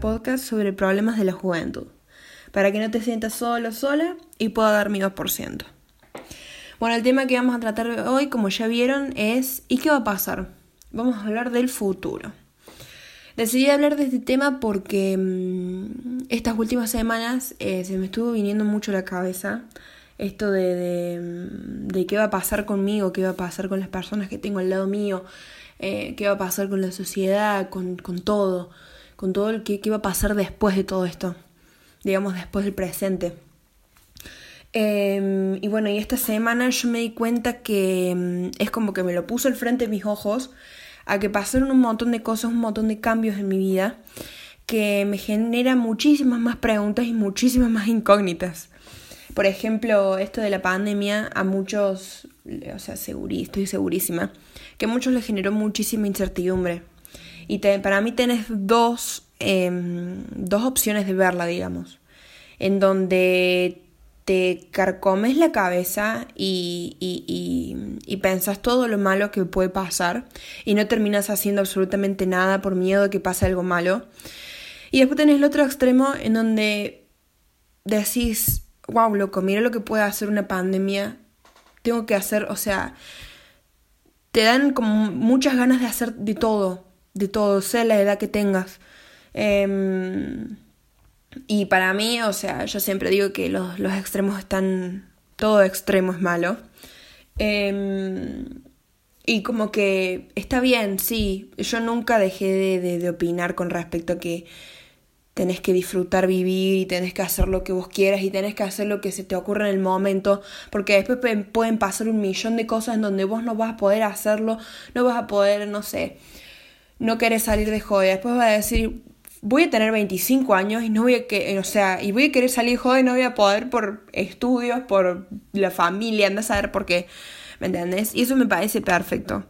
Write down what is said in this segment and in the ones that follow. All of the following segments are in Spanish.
podcast sobre problemas de la juventud, para que no te sientas solo, sola y pueda dar mi 2%. Bueno, el tema que vamos a tratar hoy, como ya vieron, es ¿y qué va a pasar? Vamos a hablar del futuro. Decidí hablar de este tema porque mm, estas últimas semanas eh, se me estuvo viniendo mucho a la cabeza esto de, mm, de, qué va a pasar conmigo, qué va a pasar con las personas que tengo al lado mío, eh, qué va a pasar con la sociedad, con, con todo, con todo el que, va a pasar después de todo esto, digamos después del presente. Em, y bueno, y esta semana yo me di cuenta que mm, es como que me lo puso al frente de mis ojos a que pasaron un montón de cosas, un montón de cambios en mi vida que me genera muchísimas más preguntas y muchísimas más incógnitas. Por ejemplo, esto de la pandemia a muchos, o sea, estoy segurísima, que a muchos les generó muchísima incertidumbre. Y para mí tenés dos, em, dos opciones de verla, digamos, en donde te carcomes la cabeza y, y, y, pensás todo lo malo que puede pasar y no terminas haciendo absolutamente nada por miedo de que pase algo malo. Y después tenés el otro extremo en donde decís, wow, loco, mira lo que puede hacer una pandemia. Tengo que hacer, o sea, te dan como muchas ganas de hacer de todo, de todo, sea la edad que tengas. Eh, y para mí, o sea, yo siempre digo que los, los extremos están. Todo extremo es malo. Em, y como que está bien, sí. Yo nunca dejé de, de, de, opinar con respecto a que tenés que disfrutar vivir y tenés que hacer lo que vos quieras y tenés que hacer lo que se te ocurra en el momento, porque después pueden pasar un millón de cosas en donde vos no vas a poder hacerlo, no vas a poder, no sé, no querés salir de joya. Después vas a decir, voy a tener 25 años y no voy a que, o sea, y voy a querer salir joven y no voy a poder por estudios, por la familia, anda a saber por qué, ¿me entiendes? Y eso me parece perfecto.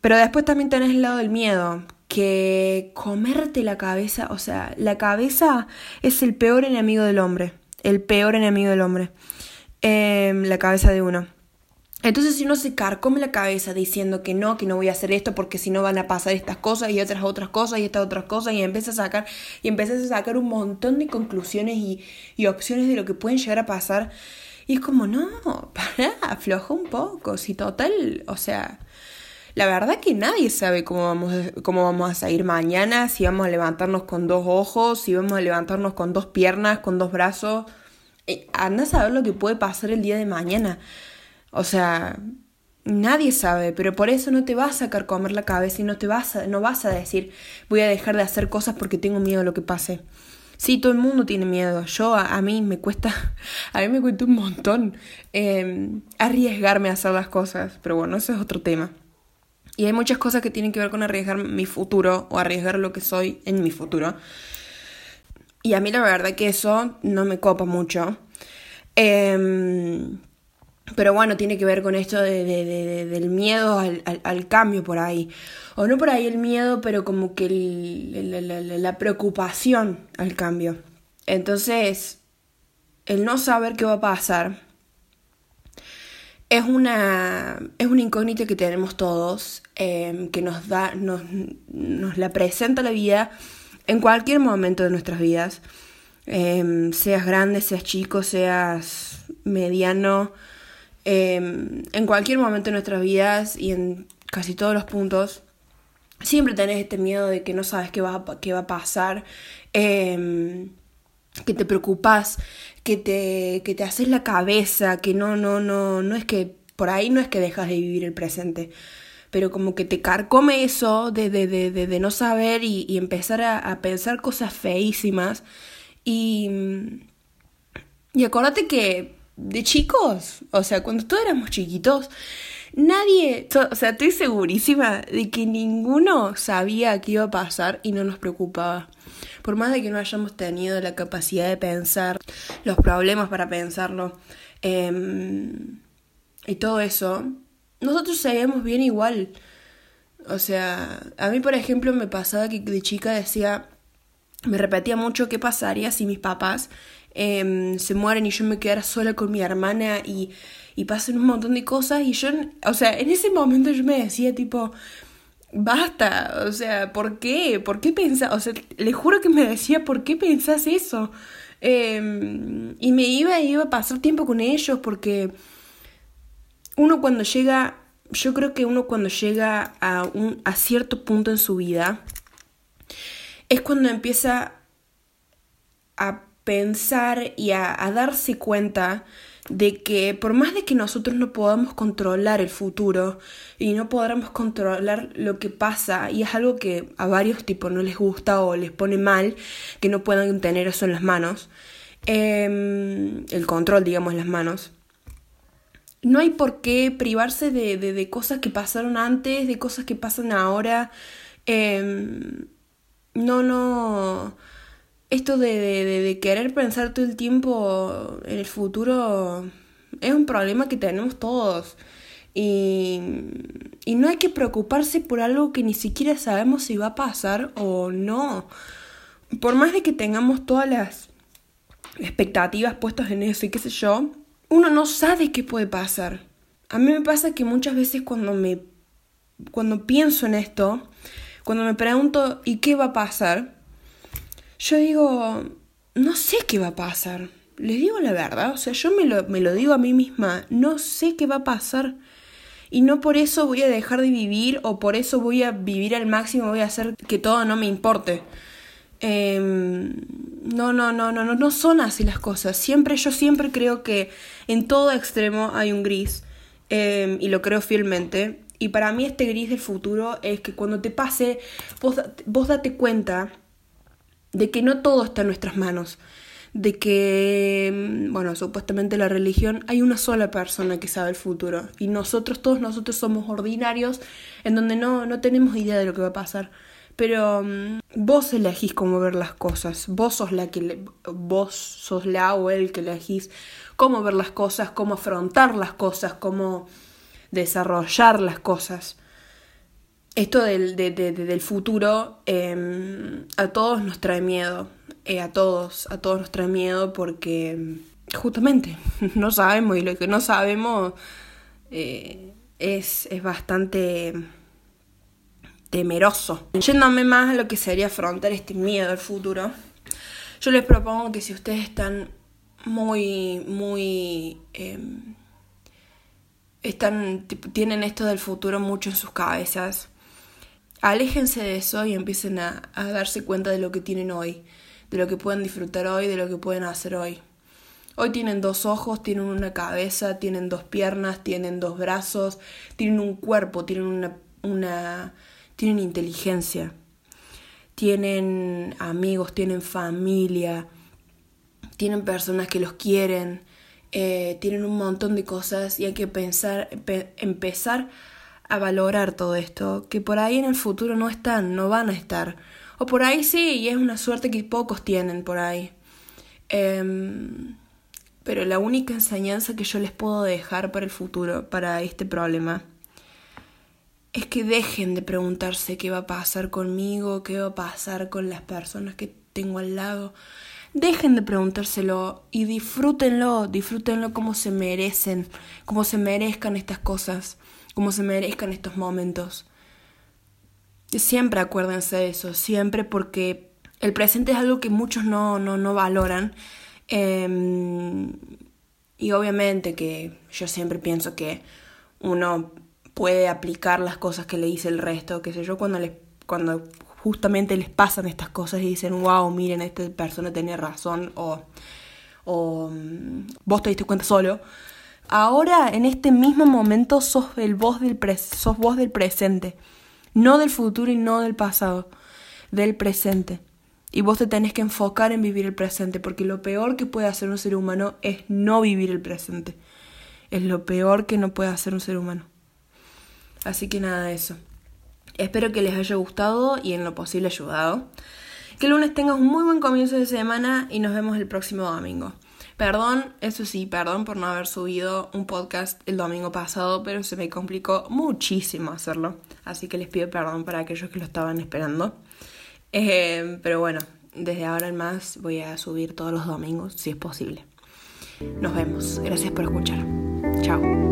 Pero después también tenés el lado del miedo, que comerte la cabeza, o sea, la cabeza es el peor enemigo del hombre, el peor enemigo del hombre, eh, la cabeza de uno. Entonces si uno se carcome la cabeza diciendo que no, que no voy a hacer esto porque si no van a pasar estas cosas y otras otras cosas y estas otras cosas y empiezas a sacar y empiezas a sacar un montón de conclusiones y, y opciones de lo que pueden llegar a pasar y es como no, para, afloja un poco, si total, o sea, la verdad que nadie sabe cómo vamos, cómo vamos a salir mañana, si vamos a levantarnos con dos ojos, si vamos a levantarnos con dos piernas, con dos brazos, eh, anda a saber lo que puede pasar el día de mañana. O sea, nadie sabe, pero por eso no te vas a sacar comer la cabeza y no te vas a, no vas a decir voy a dejar de hacer cosas porque tengo miedo a lo que pase. Sí, todo el mundo tiene miedo. Yo, a, mí me cuesta, a mí me cuesta un montón em, arriesgarme a hacer las cosas, pero bueno, eso es otro tema. Y hay muchas cosas que tienen que ver con arriesgar mi futuro o arriesgar lo que soy en mi futuro. Y a mí la verdad que eso no me copa mucho. Eh, pero bueno, tiene que ver con esto de, de, del miedo al, al, cambio por ahí. O no por ahí el miedo, pero como que la, preocupación al cambio. Entonces, el no saber qué va a pasar es una, es una incógnita que tenemos todos, eh, que nos da, nos, nos la presenta la vida en cualquier momento de nuestras vidas. Eh, seas grande, seas chico, seas mediano Em, en cualquier momento de nuestras vidas y en casi todos los puntos, siempre tenés este miedo de que no sabes qué va, qué va a pasar, em, que te preocupas, que te, que te haces la cabeza, que no, no, no, no es que por ahí no es que dejas de vivir el presente, pero como que te carcome eso de, de, de, no saber y, empezar a, a, pensar cosas feísimas. Y, y acuérdate que de chicos, o sea, cuando todos éramos chiquitos, nadie, o sea, estoy segurísima de que ninguno sabía qué iba a pasar y no nos preocupaba. Por más de que no hayamos tenido la capacidad de pensar, los problemas para pensarlo em, y todo eso, nosotros sabíamos bien igual. O sea, a mí por ejemplo me pasaba que de chica decía, me repetía mucho qué pasaría si mis papás Em, se mueren y yo me quedara sola con mi hermana y, y pasan un montón de cosas y yo, o sea, en ese momento yo me decía tipo, basta, o sea, ¿por qué? ¿Por qué pensás? O sea, le juro que me decía, ¿por qué pensás eso? Em, y me iba, iba a pasar tiempo con ellos porque uno cuando llega, yo creo que uno cuando llega a, un, a cierto punto en su vida, es cuando empieza a pensar y a, a darse cuenta de que por más de que nosotros no podamos controlar el futuro y no podamos controlar lo que pasa, y es algo que a varios tipos no les gusta o les pone mal, que no puedan tener eso en las manos, em, el control, digamos, en las manos. No hay por qué privarse de, de, cosas que pasaron antes, de cosas que pasan ahora. Em, no, no esto de, de, querer pensar todo el tiempo en el futuro es un problema que tenemos todos. Y, y, no hay que preocuparse por algo que ni siquiera sabemos si va a pasar o no. Por más de que tengamos todas las expectativas puestas en eso y qué sé yo, uno no sabe qué puede pasar. A mí me pasa que muchas veces cuando me cuando pienso en esto, cuando me pregunto ¿y qué va a pasar? Yo digo, no sé qué va a pasar. Les digo la verdad, o sea, yo me lo, me lo digo a mí misma, no sé qué va a pasar. Y no por eso voy a dejar de vivir o por eso voy a vivir al máximo, voy a hacer que todo no me importe. Em, no, no, no, no, no, no son así las cosas. Siempre, yo siempre creo que en todo extremo hay un gris. Em, y lo creo fielmente. Y para mí este gris del futuro es que cuando te pase, vos, vos date cuenta de que no todo está en nuestras manos, de que, mm, bueno, supuestamente la religión hay una sola persona que sabe el futuro y nosotros, todos nosotros somos ordinarios en donde no, no tenemos idea de lo que va a pasar. Pero mm, vos elegís cómo ver las cosas, vos sos la que vos sos la o el que elegís cómo ver las cosas, cómo afrontar las cosas, cómo desarrollar las cosas esto del, del futuro em, a todos nos trae miedo. Eh, a todos, a todos nos trae miedo porque justamente no sabemos y lo que no sabemos eh, es, es bastante temeroso. Yéndome más a lo que sería afrontar este miedo al futuro, yo les propongo que si ustedes están muy, muy... Em, están, tienen esto del futuro mucho en sus cabezas, aléjense de eso y empiecen a, darse cuenta de lo que tienen hoy, de lo que pueden disfrutar hoy, de lo que pueden hacer hoy. Hoy tienen dos ojos, tienen una cabeza, tienen dos piernas, tienen dos brazos, tienen un cuerpo, tienen una, tienen inteligencia, tienen amigos, tienen familia, tienen personas que los quieren, eh, tienen un montón de cosas y hay que pensar, empezar a valorar todo esto, que por ahí en el futuro no están, no van a estar. O por ahí sí, y es una suerte que pocos tienen por ahí. Em, pero la única enseñanza que yo les puedo dejar para el futuro, para este problema, es que dejen de preguntarse qué va a pasar conmigo, qué va a pasar con las personas que tengo al lado. Dejen de preguntárselo y disfrútenlo, disfrútenlo como se merecen, como se merezcan estas cosas como se merezcan estos momentos. Siempre acuérdense de eso, siempre porque el presente es algo que muchos no, no, no valoran. Em, y obviamente que yo siempre pienso que uno puede aplicar las cosas que le dice el resto, qué sé yo, cuando, les, cuando justamente les pasan estas cosas y dicen, wow, miren, esta persona tenía razón, o, o mm, vos te diste cuenta solo. Ahora, en este mismo momento, sos, el del sos vos del presente. No del futuro y no del pasado. Del presente. Y vos te tenés que enfocar en vivir el presente, porque lo peor que puede hacer un ser humano es no vivir el presente. Es lo peor que no puede hacer un ser humano. Así que nada de eso. Espero que les haya gustado y en lo posible ayudado. Que el lunes tengas un muy buen comienzo de semana y nos vemos el próximo domingo. Perdón, eso sí, perdón por no haber subido un podcast el domingo pasado, pero se me complicó muchísimo hacerlo. Así que les pido perdón para aquellos que lo estaban esperando. Eh, pero bueno, desde ahora en más voy a subir todos los domingos, si es posible. Nos vemos. Gracias por escuchar. Chao.